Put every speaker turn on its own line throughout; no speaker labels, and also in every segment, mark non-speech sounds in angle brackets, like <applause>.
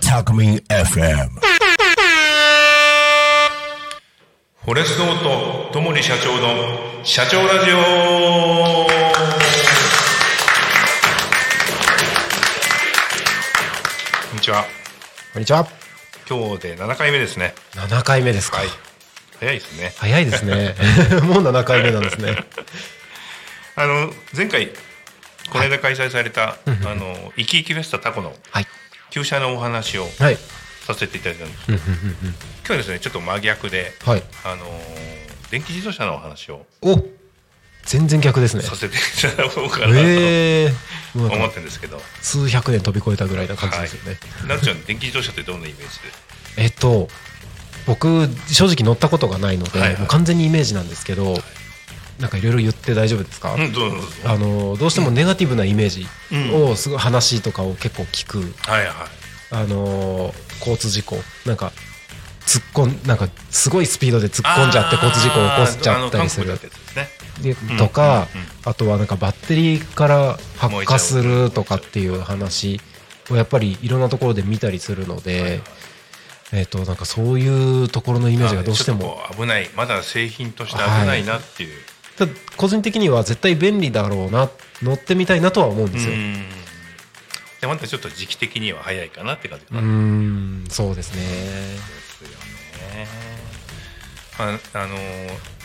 タクミン FM
フォレストオートともに社長の社長ラジオこんにちは
こんにちは。
今日で7回目ですね
7回目ですか。
はい早いですね
早いですね。<laughs> もう7回目なんですね。
あの前回この間開催された、あの生き生きフェスタタコの
はい。
旧車のお話を
はい。
させていただいたんですけど今日はですねちょっと真逆で、
はい。
あの電気自動車のお話を
お全然逆ですね。
させていただこうかなと
ええー。
思ってるんですけど、
数百年飛び越えたぐらいな感じですよね。
なっちゃん電気自動車ってどんなイメージで？
えっと、僕、正直乗ったことがないので、
はいはい。
もう完全にイメージなんですけど、なんかいろいろ言って大丈夫ですか、
うんどう
あのどうしてもネガティブなイメージをすごい話とかを結構聞く、
はいはい。
あの交通事故。なんか突っ込んなんかすごいスピードで突っ込んじゃって交通事故を起こしちゃったりする。
ですね。
でとか、
うんうん
あとはなんかバッテリーから発火するとかっていう話をやっぱりいろんなところで見たりするので、えっ、となんかそういうところのイメージがどうしても。
危ないまだ製品として危ないなっていう、
ただ個人的には絶対便利だろうな乗ってみたいなとは思うんですよ。
うん。でまたちょっと時期的には早いかなって感じか
うー
な、
んそうですね。
ですよね。ああの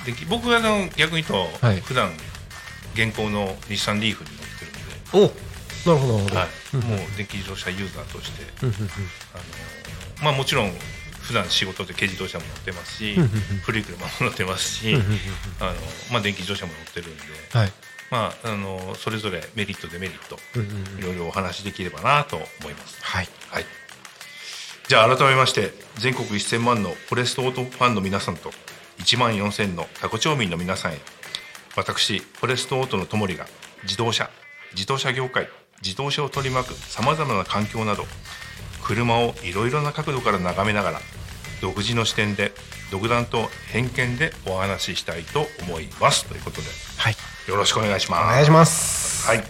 で僕はあの逆に言うと、
はい。
普段現行の日産リーフに乗ってるんで。
おなるほどなるほど。
はい、もう電気自動車ユーザーとして、あのまあ、もちろん普段仕事で軽自動車も乗ってますし、古い車も乗ってますし、あのまあ、電気自動車も乗ってるんで、
はい。
まあ、あのそれぞれメリットデメリット、いろいろお話しできればなと思います。
はい。
はい、じゃあ改めまして全国1000万のフォレストオートファンの皆さんと1万4000のタコ町民の皆さんへ私フォレストオートのともりが自動車自動車業界自動車を取り巻くさまざまな環境など車をいろいろな角度から眺めながら独自の視点で独断と偏見でお話ししたいと思いますということで
はい。
よろしくお願いし
お
ます。
願いします。
はい。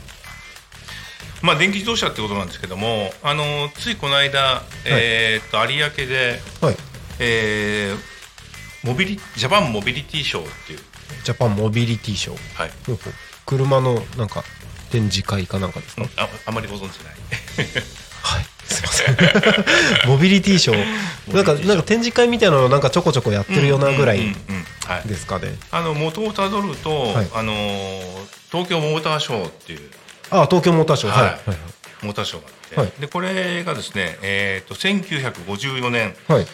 まあ電気自動車ってことなんですけども、あのついこの間、えーっと有明で、
はい。
えーモビリジャパンモビリティショーっていう、
ジャパンモビリティショー。
はい。
ほうほう車のなんか展示会かなんかですか、
ああまりご存知ない。<laughs>
はい。すいません。<laughs> モビリティショー。なんか、なんか展示会みたいなのをなんかちょこちょこやってるようなぐらい。ですかね。
あの元をたどると、
はい
あのー東京モーターショーっていう
あ、東京モーターショー。
はい
はい。はい
モーターショーがあって、
はい
でこれがですね、えーっと1954年、
はい。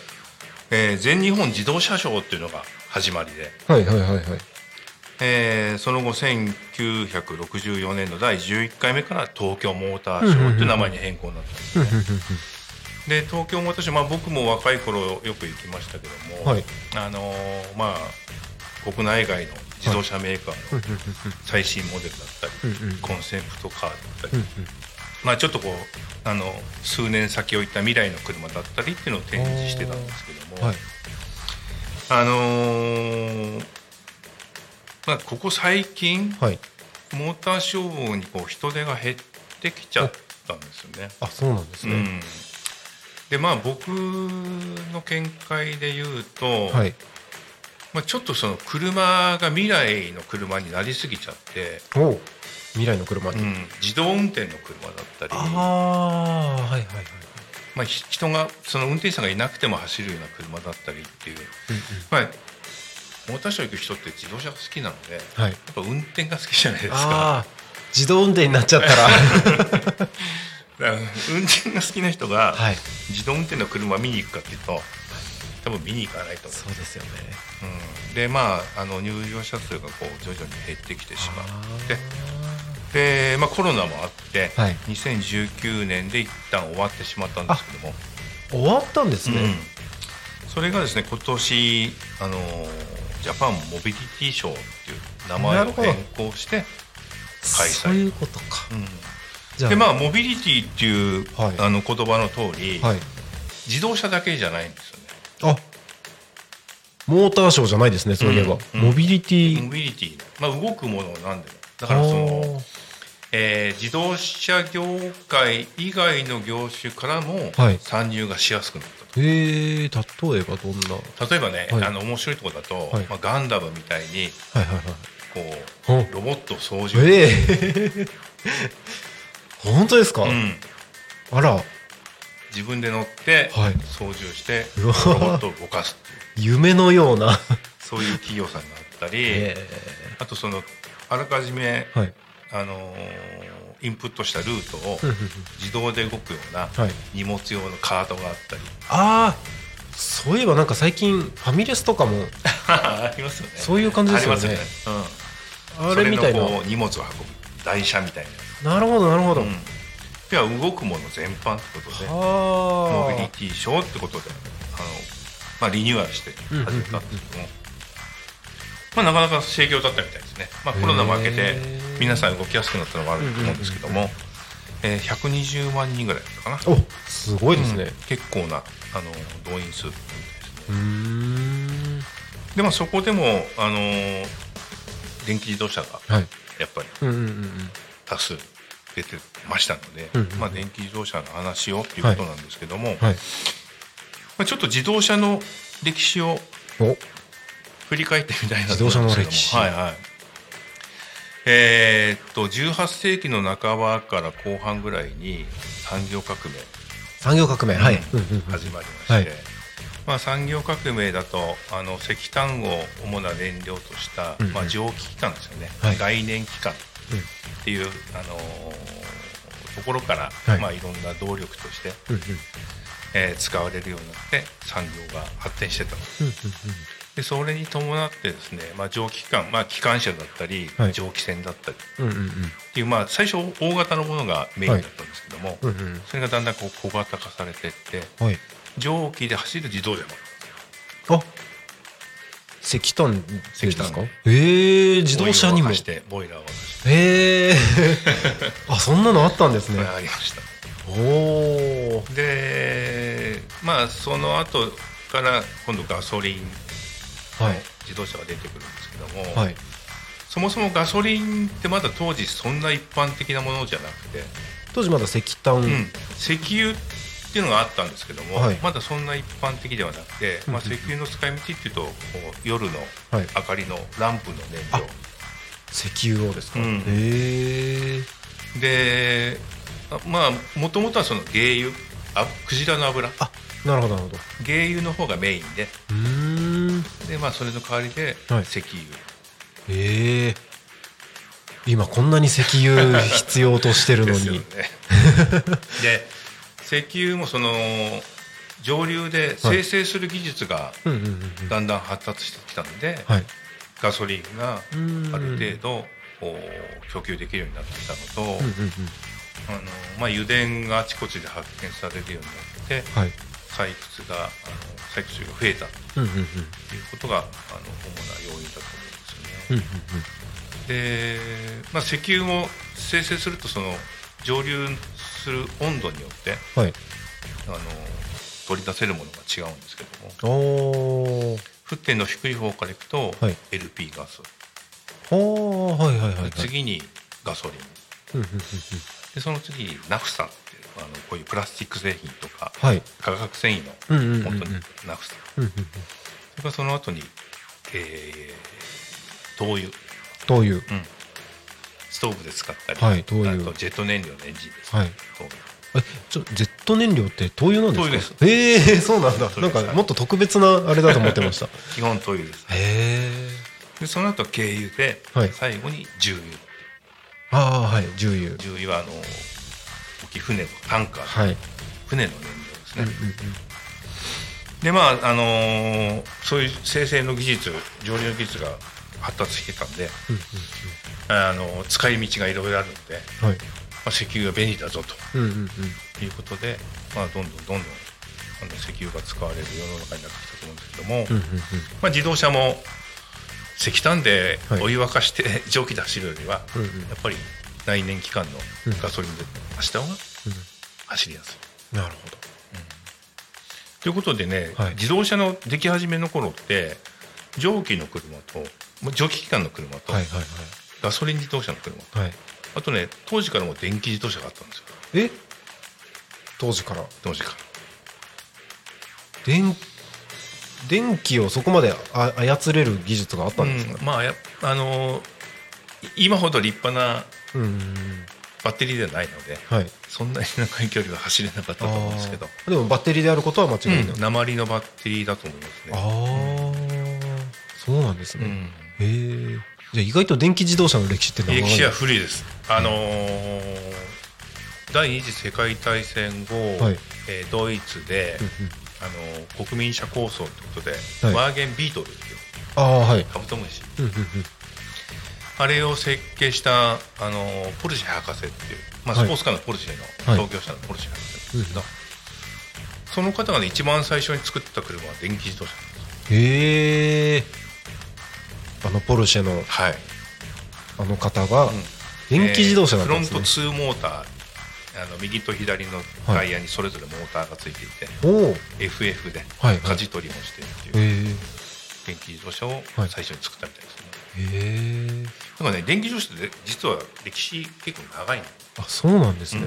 えー全日本自動車ショーっていうのが始まりで。
はい。はい。はい。はい。
えーその後1964年の第11回目から東京モーターショーっていう名前に変更になったんですね。で東京モーターショー、まあ、僕も若い頃よく行きましたけども、
はい
あのーまあ、国内外の自動車メーカーの最新モデルだったり、
うんうん
コンセプトカーだったり、まあ、ちょっとこうあの数年先を行った未来の車だったりっていうのを展示してたんですけども。
はい。
あのーまあ、ここ最近、
はい。
モーターショーにこう人手が減ってきちゃったんですよね。
あ、そうなんですね。
うん、でまあ僕の見解で言うと、
はい。
まあ、ちょっとその車が未来の車になりすぎちゃって、
未来の車に。
うん、自動運転の車だったり、
ああ、はい。はい。はい。
まあ、ひ人がその運転手さんがいなくても走るような車だったりっていう、まあ、モーターショー行く人って自動車が好きなので、
はい。
やっぱ運転が好きじゃないですか。
ああ、自動運転になっちゃったら。<laughs>
運転が好きな人が
はい。
自動運転の車見に行くかっていうと多分見に行かないと思
そうですよね。
う、うん、でまああの入場者数がこう徐々に減ってきてしまってで、まあ、コロナもあって、
はい
2019年で一旦終わってしまったんですけども、
終わったんですね。
うんそれがですね今年あのジャパンモビリティショーっていう名前を変更して開催。
そういうことか。
うん。でまあモビリティっていう、
はい。
あの言葉の通り、
はい。
自動車だけじゃないんですよね。
あ、モーターショーじゃないですねそういえば、
うん。
モビリティ。
モビリティ。まあ動くものなんで。もだからその、えー自動車業界以外の業種からも
はい。
参入がしやすくなったと、
へえ例えばどんな？は
例えばね、
はい。
あの面白いところだと、
はい。
まあ、ガンダムみたいに
いはいはい。
こ
ほ
う。ロボット操縦、
ええ。<laughs> 本当ですか、
うん、
あら。
自分で乗って
はい。
操縦してロボットを動かすっていう。
夢のような。
そういう企業さんがあったり、<laughs>
え
あとそのあらかじめ、
えはい。
あのーインプットしたルートを自動で動くような
はい。
荷物用のカートがあったり。
ああそういえばなんか最近ファミレスとかも <laughs>
ありますよね。
そういう感じですよね。
ありますよね、うん、
あれみたいな。
荷物を運ぶ台車みたい
な。るほどなるほど、
な、うん、では動くもの全般ってことで
は
モビリ
あ
ティショーってことであの、まあ、リニューアルして始めたんですけども、まあ、なかなか盛況だったみたいですね、まあ、コロナも明けて皆さん動きやすくなったのもあると思うんですけども、えー120万人ぐらいかな。
おすごいですね。
うん。結構なあの動員数ですね。
うーん。
でまあそこでもあのー電気自動車が
はい。
やっぱり多数出てましたので、
うんうん。
まあ、電気自動車の話をっていうことなんですけども、
はい。
まあ、ちょっと自動車の歴史を
お。
振り返ってみたいなと思うんですけども。
自動車の歴史。
はいはいえーっと18世紀の半ばから後半ぐらいに産業革命。
産業革命はい、
うん。
うんうんうん
始まりまして、
はい。
まあ、産業革命だとあの石炭を主な燃料とした、
うんうん。
まあ、蒸気機関ですよね、
はい。
概念機関っていう、あのーところから、
はい。
いまあ、いろんな動力として、
うんうん。
えー使われるようになって産業が発展してたと。
うんうん
でそれに伴ってですね、まあ、蒸気機関、まあ、機関車だったり、
はい。
蒸気船だったり。っていう、まあ、最初大型のものがメインだったんですけども、それがだんだんこう小型化されていって
はい。
蒸気で走る自動車も。
あ石炭ですか？
石炭。
ええ自動車にも。
してボイラーを
え <laughs> あそんなのあったんですね。
ありました。
おお
でまあその後から今度ガソリン
はい
自動車が出てくるんですけども、
はい。
そもそもガソリンってまだ当時そんな一般的なものじゃなくて、
当時まだ石炭、
うん。石油っていうのがあったんですけども、
はい。
まだそんな一般的ではなくて、まあ、石油の使い道っていうとこう夜の
はい。
明かりのランプの燃料、
石油をですか、
うん。
へえ
であまあもともとはその原油。あクジラの油。
あなるほどなるほど。
原油の方がメインで。
うーん
で、まあ、それの代わりで
はい。
石油、
ええ今こんなに石油必要としてるのに、
でね。<laughs> で石油もその上流で生成する技術がだんだん発達してきたので、
はい。
ガソリンが
うん
ある程度供給できるようになってきたのと、
うんうんうん。
あのまあ、油田があちこちで発見されるようになって
はい
採掘があの採掘量が増えた。ということがあの主な要因だと
うん
思うんですよね。で、まあ、石油を生成するとその蒸留する温度によって
うんはい。
あの取り出せるものが違うんですけども。沸点の低い方からいくと
はい。
LP ガス、
はいはいはいはい。
次にガソリン。でその次にナフサあのこういうプラスチック製品とか
はい。
化学繊維の
うんうんうんうん。
元にナフサ
うんうんうん。
それからその後に、えー灯油、
灯油。
うん、ストーブで使ったり、
はい灯油。
あとジェット燃料のエンジンです、
はい。
灯油。
えちょジェット燃料って灯油なんですか？
灯油です。
ええー、そうなんだ。なんかもっと特別なあれだと思ってました。へ <laughs>
基本灯油です。
え
でその後軽油で、
はい。
最後に重油。
ああはい重油。
重油はあの大きい船のタンカー、
はい。
船の燃料ですね、
うんうんうん。
でまああのーそういう生成の技術蒸留の技術が発達してたんで、あの使い道がいろいろあるので、
うんはい。
まあ、石油が便利だぞ
うんうんうん。
ということで、まあ、どんどんどんどんあの石油が使われる世の中になってきたと思うんですけども、
うんうんうん。
まあ、自動車も石炭で
はい。
お湯沸かして <laughs> 蒸気で走るよりは、
うんうん。
やっぱり内燃機関のガソリンで走った方が走りやすい。
なるほど
ということでね、
はい
自動車の出来始めの頃って蒸気の車と蒸気機関の車と、ガソリン自動車の車と
はい
あとね当時からも電気自動車があったんですよ
え当時から
当時から
電電気をそこまで操れる技術があったんですか
うんまああのー今ほど立派なバッテリーではないので
はい。
そんなに長い距離は走れなかったと思うんですけど、
でもバッテリーであることは間違いない、
うん。鉛のバッテリーだと思いますね。
ああそうなんですね、
うん。
へえじゃあ意外と電気自動車の歴史って長い。
歴史は古いです。あのー第二次世界大戦後、
はい。
えードイツで、あのー国民車構想ということで、
はい。
ワーゲンビートルっていう
ああはい。
カブトムシ。
うんうんうん
あれを設計した、あのーポルシェ博士っていう、まあ、
はい。
スポーツカーのポルシェの
はい。
創業者のポルシェ博士なんですけど、その方がね一番最初に作った車は電気自動車
へえ。あのポルシェの
はい。
あの方が電気自動車だったんですね。
えー、フロント2モーターあの右と左のタイヤにそれぞれモーターがついていて、FF で
はいはい。
舵取りもしてっていう
へえ。
電気自動車を
はい。
最初に作ったみたいです。ね、
へえ
だからね電気自動車って実は歴史結構長いの、
あそうなんですね、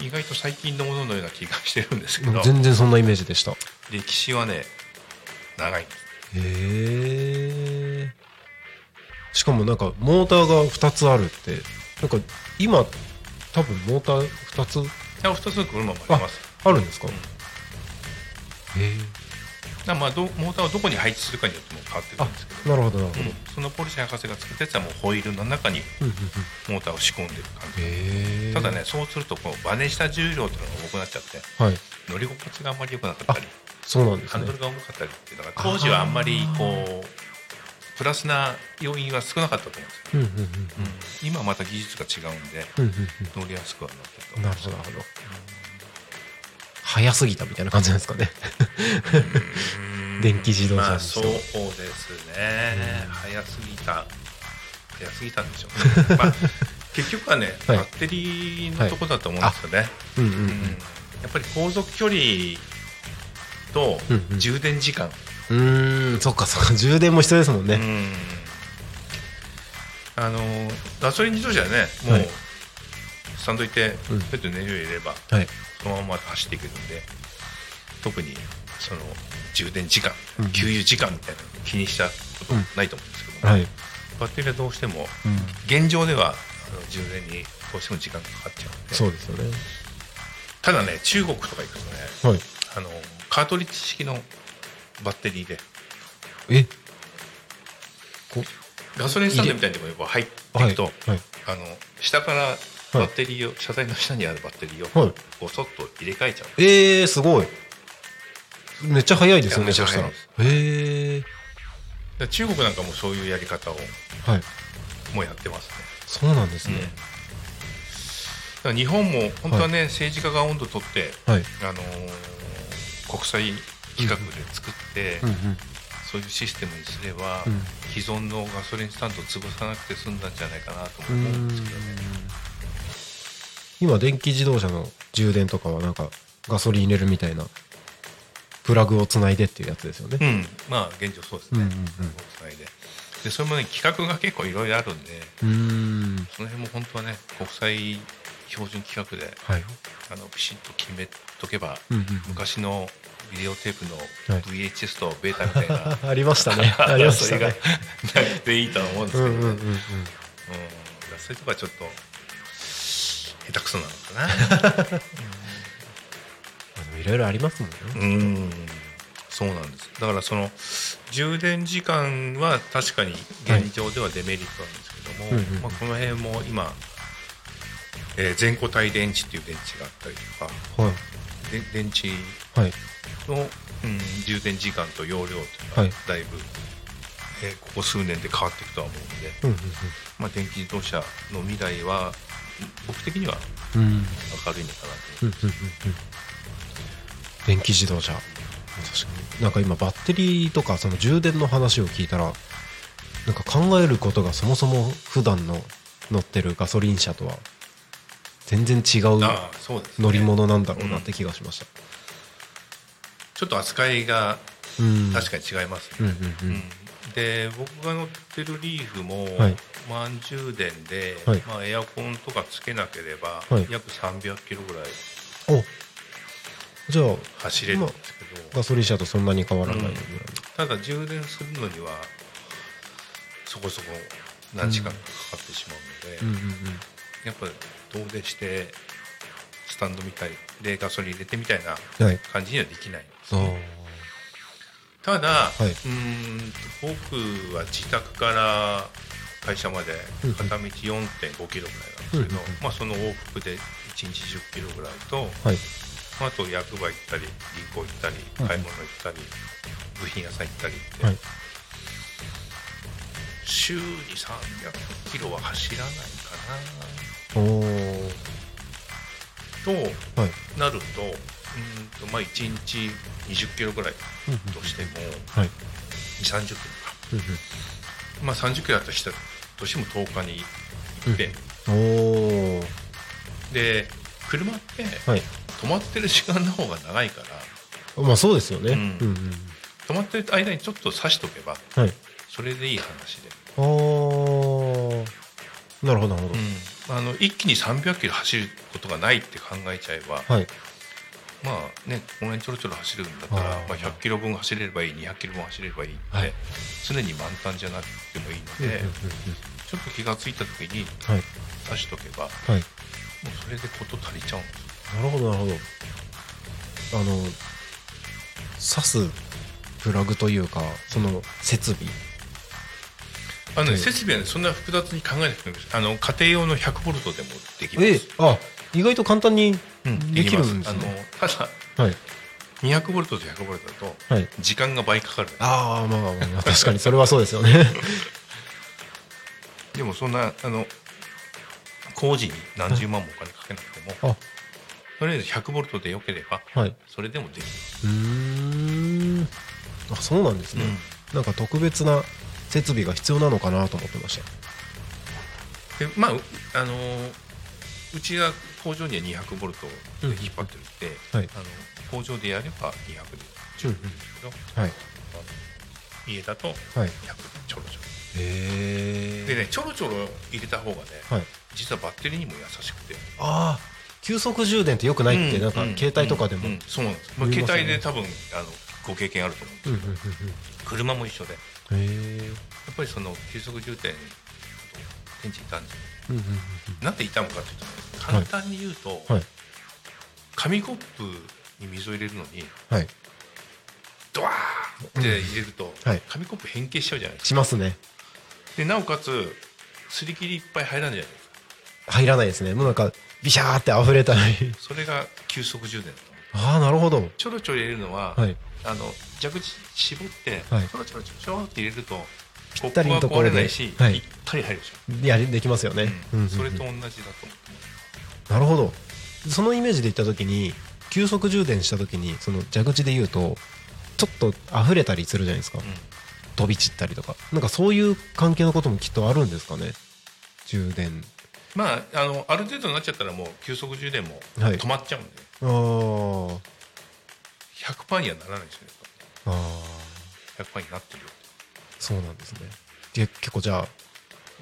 意外と最近のもののような気がしてるんですけど。
全然そんなイメージでした。へ
歴史はね長い。んです
えしかもなんかモーターが2つあるってなんか今多分モーター2つ？
いや2つの車もあります。
あるんですか、
うん。
へえ
まあどモーターをどこに配置するかによっても変わってくる
あ
んですけど。
なるほどなるほど、
うん。そのポルシェ博士が作ったやつはもうホイールの中にモーターを仕込んでる感じ。ただねそうするとこうバネした重量っていうのが重くなっちゃって
はい。
乗り心地があんまり良くなかったり
そうなんですね。
ハンドルが重かったりっていうのが当時はあんまりこうプラスな要因は少なかったと思うんですよ、
うん
今はまた技術が違うんで乗りやすくはなってると
うん
思う
なるほどなるほど早すぎたみたいな感じなんですかね。電気自動車
まあそう
も
ですね、早すぎた。早すぎたんでしょうね、まあ、結局はね、<laughs>
はい。
バッテリーのとこだと思うんですよね、
うんうんう
うんん。やっぱり航続距離と
うんうん。
充電時間、
うーん。そっかそっか。充電も必要ですもんね、
うん。あのガソリン自動車はねもう、
はい
スタンド行って
うん。
ペットに燃料入れれば
はい。
そのまま走っていけるんで特にその充電時間、
うん
給油時間みたいなの気にしたことないと思うんですけども、
はい、
バッテリーはどうしても
うん、
現状ではあの充電にどうしても時間がかかっちゃうんで。
そうですよね。
ただね中国とか行くとね
はい。
あのカートリッジ式のバッテリーで
え？こ
ガソリンスタンドみたいなところにこう入ってい
はい。
くと、
はい。
あの下からバッテリーを、車載の下にあるバッテリーを
はい。
こうそっと入れ替えちゃう、
えー、すごい。めっちゃ早いですよね
めっちゃ
へえ
で中国なんかもそういうやり方を
はい。
もうやってますね、
そうなんですね、
だから日本も本当はね、政治家が温度取って、
はい。
あのー国際規格で作って、
うんうん。
そういうシステムにすれば、
うん。
既存のガソリンスタンドを潰さなくて済んだんじゃないかなと思うん
ん
ですけどね。
今電気自動車の充電とかはなんかガソリン入れるみたいなプラグをつないでっていうやつですよね。
う、ん、まあ現状そうですね。
うんうんうん。
国際で。で、それもね、規格が結構いろいろあるんで、
うーん。
その辺も本当はね、国際標準規格で、
はい。
あの、ピシッと決めとけば、
うんうん
昔のビデオテープの
はい。
VHS とベータみたいな、<laughs>
ありましたね。<laughs> ありまし
それが
たね
なくていいとは思うんですけどね。
うんうんうんうん。
うん。そういうとこはちょっと下手くそなのかな。
いろいろありますもんね。
うん。そうなんです。だからその充電時間は確かに現状ではデメリットなんですけども、
うんうん
まあ、この辺も今、えー全固体電池っていう電池があったりとか
はい。
で電池
はい。
の、うん、充電時間と容量っていうの
は
だいぶ、えーここ数年で変わっていくとは思うんで、
うんうん。
まあ、電気自動車の未来は僕的には
うん。うん
明るいのかなと
うんうんうんうん。電気自動車。確かに。なんか今バッテリーとかその充電の話を聞いたらなんか考えることがそもそも普段の乗ってるガソリン車とは全然違う乗り物なんだろうなって気がしました、
ちょっと扱いが
うん。
確かに違いますね、
うんうんう
うんんで僕が乗ってるリーフも、
はい。
満充電で、
はい。
まあ、エアコンとかつけなければ、
はい。
約300キロぐらい
お。じゃあ
走れるんですけど、
ガソリン車とそんなに変わらないぐらい、
ただ充電するのにはそこそこ何時間かかかってしまうので、
うん。うんうん
やっぱ遠出してスタンドみたいでガソリン入れてみたいな
はい。
感じにはできない
あー
ただ、
い。う
ーんと僕は自宅から会社まで片道4.5キロぐらいなんですけど、まあ、その往復で1日10キロぐらいと、
はい。
あと役場行ったり銀行行ったり買い物行ったり、部品屋さん行ったりって、
はい。
週に300キロは走らないかな。と
はい。
なるとうん。とまあ1日20キロぐらい
うんうん
としても
はい。
2 3 0キロか、
うん
まあ、30キロだとしたとしても10日に一遍、
うん。おお
で車って
はい。
止まってる時間の方が長いから。
まあそうですよね。
う
うんんうん。
止まってる間にちょっと刺しとけば
はい。
それでいい話で、
あー。なるほどなるほど、
あの一気に300キロ走ることがないって考えちゃえば、
はい
まあねこの辺ちょろちょろ走るんだったらまあ、100キロ分走れればいい200キロ分走れればいいって、
はい。
常に満タンじゃなくてもいいので、ちょっと気がついた時に
はい。
刺しとけばも
はい。う
それでこと足りちゃうんです。よ
なるほどなるほど。あの刺すプラグというかその設備。
あのね、
はい。
設備はねそんな複雑に考えなくてもいいです。あの家庭用の100ボルトでもできます。
えあ意外と簡単に
うん
できるんですね、
あのただ
はい。
200ボルトと100ボルトだと
はい。
時間が倍かかる。
ああまあまあまあ確かにそれはそうですよね。<laughs>
でもそんなあの工事に何十万もお金かけなくても
あ。
とりあえず100ボルトでよければ
はい。
それでもできる、
うーん。あそうなんですね、なんか特別な設備が必要なのかなと思ってました。
でまあうあのーうちが工場には200ボルトで引っ張ってるって、
はい。
あの工場でやれば200で。十分ですけど、
はい
家だと
はい。
100でちょろちょ
へ
ろでねちょろちょろ入れた方がね、
はい。
実はバッテリーにも優しくて。
ああ急速充電ってよくないって、なんか
うん。
携帯とかでも、
うん。うん。そうなんです、まあ、携帯で多分あのご経験あると思うんです
うんうんうん
車も一緒で。やっぱりその急速充電電池傷んじゃ
うんうんうん
うなんで傷むかというとね簡単に言うと、
うんはい。
紙コップに水を入れるのに
はい。
ドワーって入れると、
はい。
紙コップ変形しちゃうじゃないですか。
しますね。
でなおかつすり切りいっぱい入らないじゃないですか。
入らないですね。もうなんかビシャーって溢れたり。
それが急速充電
ああなるほど。
ちょろちょろ入れるのは、
はい。
あの蛇口絞って、
はい。
ちょろちょろちょろって入れると
ぴったりのところで
プが壊れないし、
はい。
ぴったり入るでしょ、
やりできますよね、うん。うんうん
それと同じだと思ってます
なるほど。そのイメージで言った時に急速充電した時にその蛇口で言うとちょっと溢れたりするじゃないですか、飛び散ったりとか。なんかそういう関係のこともきっとあるんですかね。充電。
まああのある程度になっちゃったらもう急速充電も
はい。
止まっちゃうんで、
あー。
100%にはならないですね
あー。
100%になってるよ、
そうなんですね。で結構じゃあ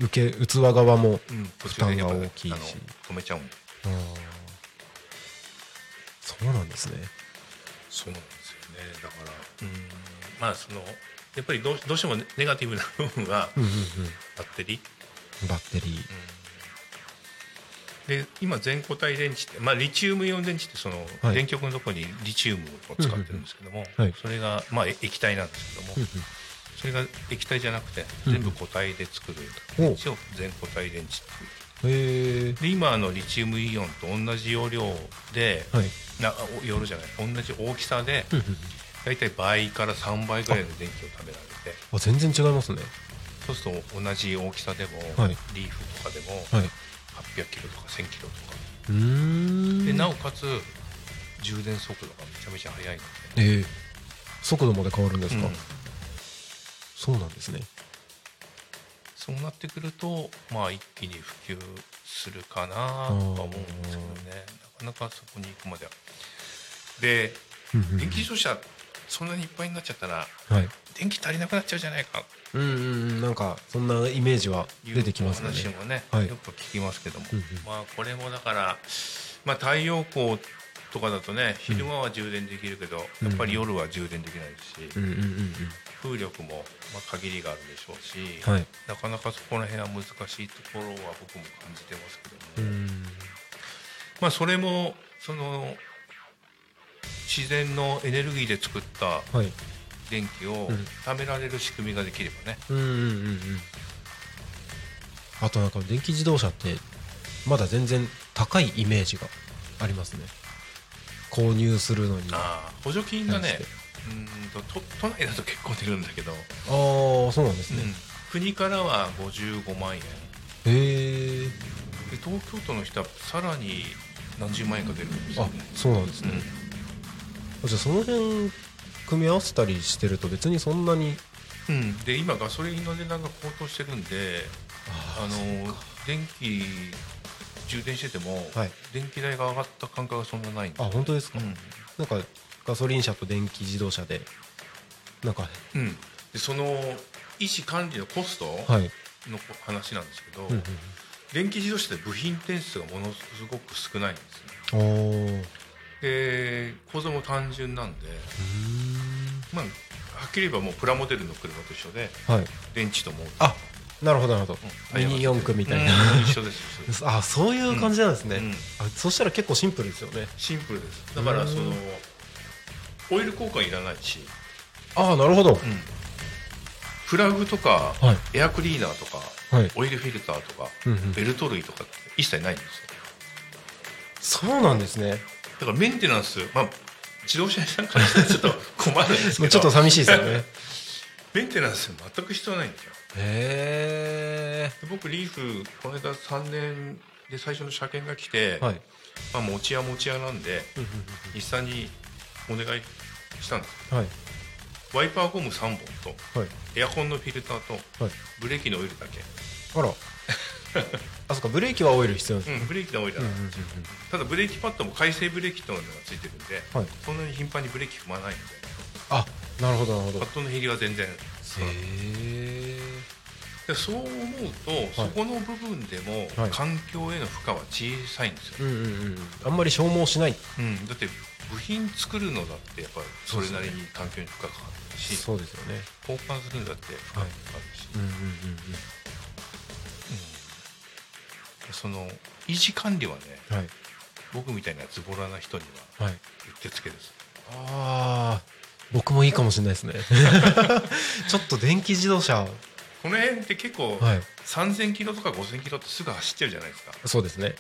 受け器側も負担が大きいし。
あの止めちゃうんで
そうなんですね。
そうなんですよね。だからうん。まあそのやっぱりどうどうしてもネガティブな部分は
うんうんうん。
バッテリー、
バッテリー。
で今全固体電池って、まあ、リチウムイオン電池ってその、
はい。
電極のところにリチウムを使ってるんですけども、
はい。
それが、まあ、え液体なんですけども、
うんうん。
それが液体じゃなくて
うん
全部固体で作る
お
電池を全固体電池っていうで今のリチウムイオンと同じ容量で、
はい。
なお容量じゃない。同じ大きさで大体倍から3倍ぐらいの電気を食べられて。
あ全然違いますね。
そうすると同じ大きさでも、
はい。
リーフとかでも
はい。
800キロとか1000キロとか。でなおかつ充電速度がめちゃめちゃ速いので、
ええ速度まで変わるんですか、
うん。
そうなんですね
そうなってくるとまあ一気に普及するかなとは思うんですけどね。なかなかそこに行くまでは。で電気自動車そんなにいっぱいになっちゃったら
はい。
電気足りなくなっちゃうじゃないか。
うんうんうん。なんかそんなイメージは出てきますよね。
話もね、
はい。
よく聞きますけども、
うんうん。
まあこれもだから、まあ、太陽光とかだとね昼間は充電できるけど、
うん。
やっぱり夜は充電できないし、
うんうんうん
風力もまあ限りがあるでしょうし、
うんはい。
なかなかそこら辺は難しいところは僕も感じてますけども、
うん。
まあそれもその自然のエネルギーで作った
はい。
電気を
うん。
貯められる仕組みができればね、
うんうんうんうん。あとなんか電気自動車ってまだ全然高いイメージがありますね購入するのに。あ
ああ補助金がねうーんと都都内だと結構出るんだけど、
あーそうなんですね、
うん。国からは55万円。
へえ
で東京都の人はさらに何十万円かけるんですよ
あ
ね
そうなんですね、じゃあその辺組み合わせたりしてると別にそんなに
うん、うんで今ガソリンの値段が高騰してるんであの電気充電してても、
はい。
電気代が上がった感覚がそんなないんです
あ本当ですか、
うん。
なんかガソリン車と電気自動車でなんか
うん、でその維持管理のコスト
はい、
の話なんですけど、
うんうん
電気自動車って部品点数がものすごく少ないんですね。で構造も単純なんで、まあ、はっきり言えばもうプラモデルの車と一緒で
はい。
電池とモー。
あなるほどなるほど、
うん。
ミニ四駆みたいな、
うん。一緒です <laughs>
あそういう感じなんですね、あそしたら結構シンプルですよね。
シンプルです。だから
うん。
そのオイル交換いらないし、
ああなるほど、
プラグとか、
はい。
エアクリーナーとか、
はい。
オイルフィルターとか、ベルト類とか一切ないんですよ。
そうなんですね。
だからメンテナンスまあ自動車屋さんかちょっと困るんですけど。<laughs>
ちょっと寂しいですよね。<laughs>
メンテナンス全く必要ないんですよ
へ
で僕リーフこの間3年で最初の車検が来て、
えはい。
まあ、持ち屋持ち屋なんで日産にお願いしたんです。
はい。
ワイパーゴム3本と
はい。
エアコンのフィルターと
はい。
ブレーキのオイルだけ、
あら。<laughs> あそっかブレーキはオイル必要なんですね。
うん、ブレーキのオイルだけ、ただブレーキパッドも回生ブレーキっていうのがついてるんで、
はい。
そんなに頻繁にブレーキ踏まないので。
あなるほどなるほど。
パッドの減りは全然。
へえ
でそう思うと、そこの部分でも
はい。
環境への負荷は小さいんですよ、
うんうんうんあんまり消耗しない。
うん、だって部品作るのだってやっぱりそれなりに環境に負荷がかかるし、
そうですよね。
交換するんだって負荷がかかるし、
うんうんうん。
その維持管理はね
うんはい。
僕みたいなズボラな人には
はい。う
ってつけです。
ああ僕もいいかもしれないですね。<laughs> ちょっと電気自動車
この辺って結構、
はい。
3000キロとか5000キロってすぐ走ってるじゃないですか。
そうですね。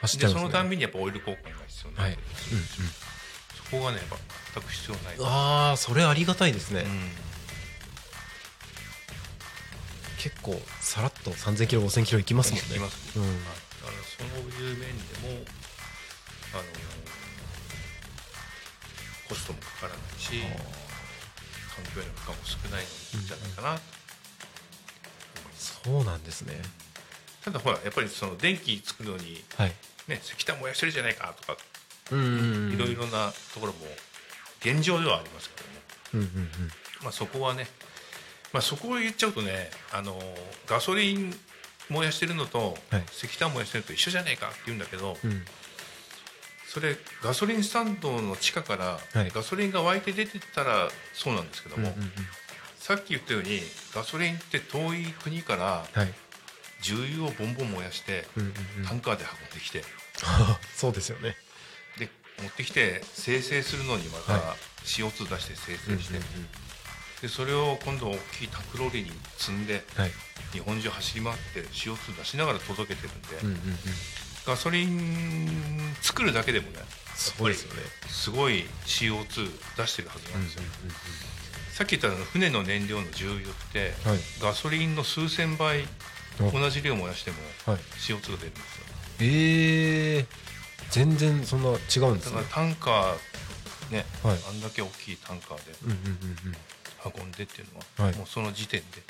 走ってますね。
でそのたんびにやっぱオイル交換が必要にな
はい、
って
うん
る、そこがねやっぱ全く必要ない。
うん、ああそれありがたいですね、
うん。
結構さらっと3000キロ5000キロいきますもんね。
いきます。
うん。
はい。だからそういう面でもあのコストもかからないし環境への負荷も少ないんじゃないかな、
そうなんですね。
ただほらやっぱりその電気作るのに
はい。
ね石炭燃やしてるじゃないかとかいろいろなところも現状ではありますけども、
うんうんうん。
まあ、そこはね、まあ、そこを言っちゃうとねあのガソリン燃やしてるのと、
はい。
石炭燃やしてるのと一緒じゃないかって言うんだけど、
うん。
それガソリンスタンドの地下から
はい。
ガソリンが湧いて出てったらそうなんですけども、
うんうんうん
さっき言ったようにガソリンって遠い国から
はい。
重油をボンボン燃やして
うんうんうん。
タンカーで運んできて。<laughs>
そうですよね。
で持ってきて生成するのにまた
は
CO2 出して生成して、
うんうんうん。
でそれを今度大きいタンクローリーに積んで
はい。
日本中走り回って CO2 出しながら届けてるんで、
うんうんうん。
ガソリン作るだけでもね
すよね。
すごい CO2 出してるはずなんですよ、さっき言ったあの船の燃料の重油って、
はい。
ガソリンの数千倍
お
同じ量燃やしても
はい。
CO2 が出るんですよ。
ええ全然そんな違うんですね。
だからタンカーね、
はい。
あんだけ大きいタンカーで
うんうんうんうん。
運んでっていうのは、
はい。
もうその時点で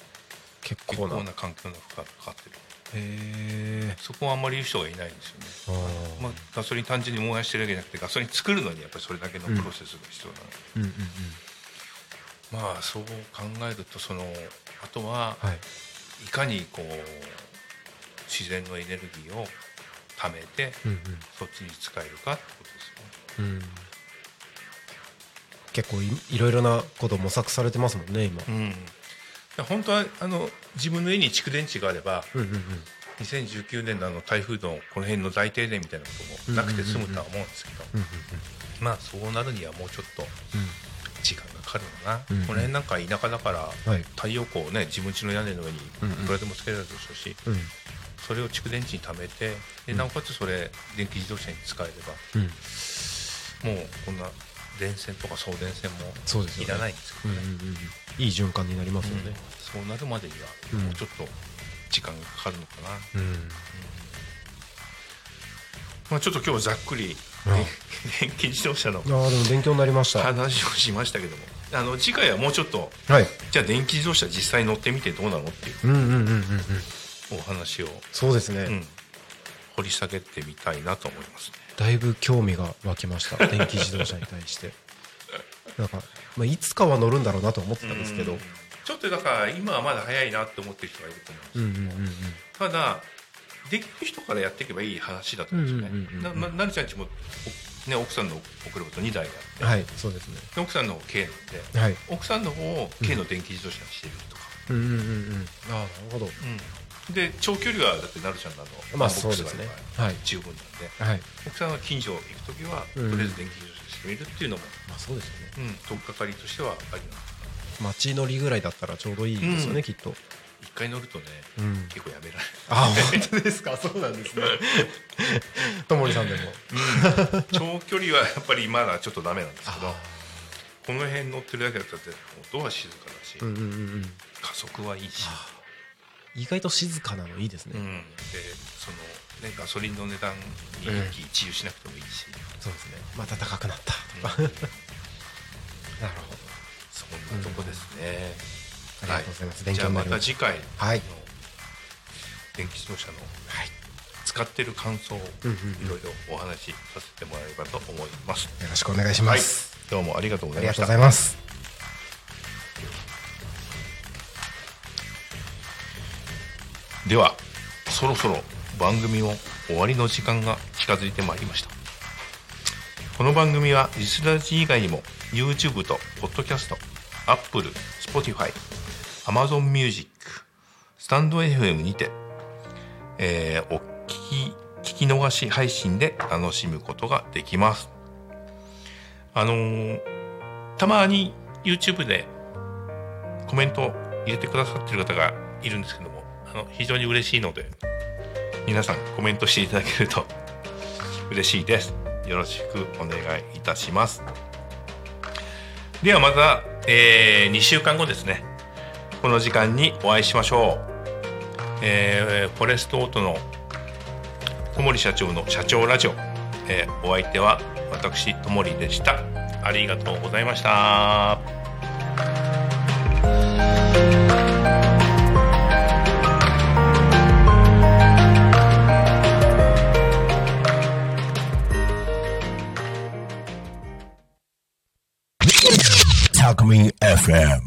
結
結構
構な
な環境の負荷がかかってる。
へえ
そこはあんまり言う人がいないんですよね。
あー。
まあ、ガソリン単純に燃やしてるわけじゃなくてガソリン作るのにやっぱりそれだけのプロセスが必要なの、
うんうんうん
まあそう考えるとそのあとは
はい。
いかにこう自然のエネルギーを貯めて
うん
そっちに使えるかってことですね。
うん。うん結構いいろいろなこと模索されてますもんね今。
うん、本当はあの自分の家に蓄電池があれば
うんうんうん。
2019年のあの台風のこの辺の大停電みたいなこともなくて済むとは思うんですけど、
うんうん
まあそうなるにはもうちょっとかかるのかな、
うん
この辺なんか田舎だから太陽光をね自分家の屋根の上にい
うんうん。
くらでもつけられるでしょうし、
うん。
それを蓄電池に貯めてでなおかつそれ電気自動車に使えれば
うん。
もうこんな電線とか送電線もいらないんですけどね、
うんうんうんいい循環になりますよね。
そうなるまでには
うん。
もうちょっと時間がかかるのかな、
うん。
まあ、ちょっと今日ざっくり
あ <laughs>
電気自動車の
あーでも勉強になりました。
話をしましたけどもあの次回はもうちょっと
はい。
じゃあ電気自動車実際乗ってみてどうなのっていう
うんうんうんうんうん。
お話を、
そうですね、
うん、掘り下げてみたいなと思いますね。
だいぶ興味が湧きました。<laughs> 電気自動車に対して。なんか、まあ、いつかは乗るんだろうなと思ってたんですけど。
うん。ちょっとだから今はまだ早いなって思ってる人がいると思うんです
うんうんうんうん。
ただできる人からやっていけばいい話だと思うんですよ
うんうんうんうん
ねなまなるちゃんちも、おね、奥さんのお車と2台があって、
はいそうですね。
で奥さんの方 K なんで。
はい。
奥さんの方を K の電気自動車にしてるとか、
うんうんうんうん。ああなるほど。
うん。で長距離はだってなるちゃんのあの
まあ
ワンボックスが
そうですねはい。
十分なんで。
はい。
奥さんは近所行く時は、
うん。
とりあえず電気自動車にしてみるっていうのも、
まあそうですよね。
うん、取っかかりとしてはありなの
街乗りぐらいだったらちょうどいいですよね、
うん。
きっと。
一回乗るとね、
うん。
結構やめられ
あ本当ですか？<laughs> そうなんですね。ともりさんでも。
ない長距離はやっぱりまだちょっとダメなんですけど
あ
この辺乗ってるだけだったら音は静かだし、
うんうんうんうん。
加速はいいし、
意外と静かなのいいですね、
うん、でその、ね、ガソリンの値段に
うん。
一喜一憂しなくてもいいし、
そうですね。また高くなったとか、
うん。<laughs>
なるほ
そんなとこですね、
どありがとうございます、勉
じゃあま
強になりまし
た次回の
はい。
電気自動車の
たはい。
使ってる感想をいろいろお話しさせてもらえればと思います、
よろしくお願いします、
はい、どうもありがとうご
ありがとう
ざいました
ございます。
ではそろそろ番組も終わりの時間が近づいてまいりました。この番組はリスラジ以外にも YouTube と Podcast、Apple、Spotify、Amazon Music、スタンド FM にて、えーお聞き聞き逃し配信で楽しむことができます。あのーたまに YouTube でコメント入れてくださってる方がいるんですけどもあの非常に嬉しいので皆さんコメントしていただけると <laughs> 嬉しいです。よろしくお願いいたします。ではまた、え2週間後ですね。この時間にお会いしましょう、えーフォレストオートの小森社長の社長ラジオ、えーお相手は私ともりでしたありがとうございました。
Talk Me FM.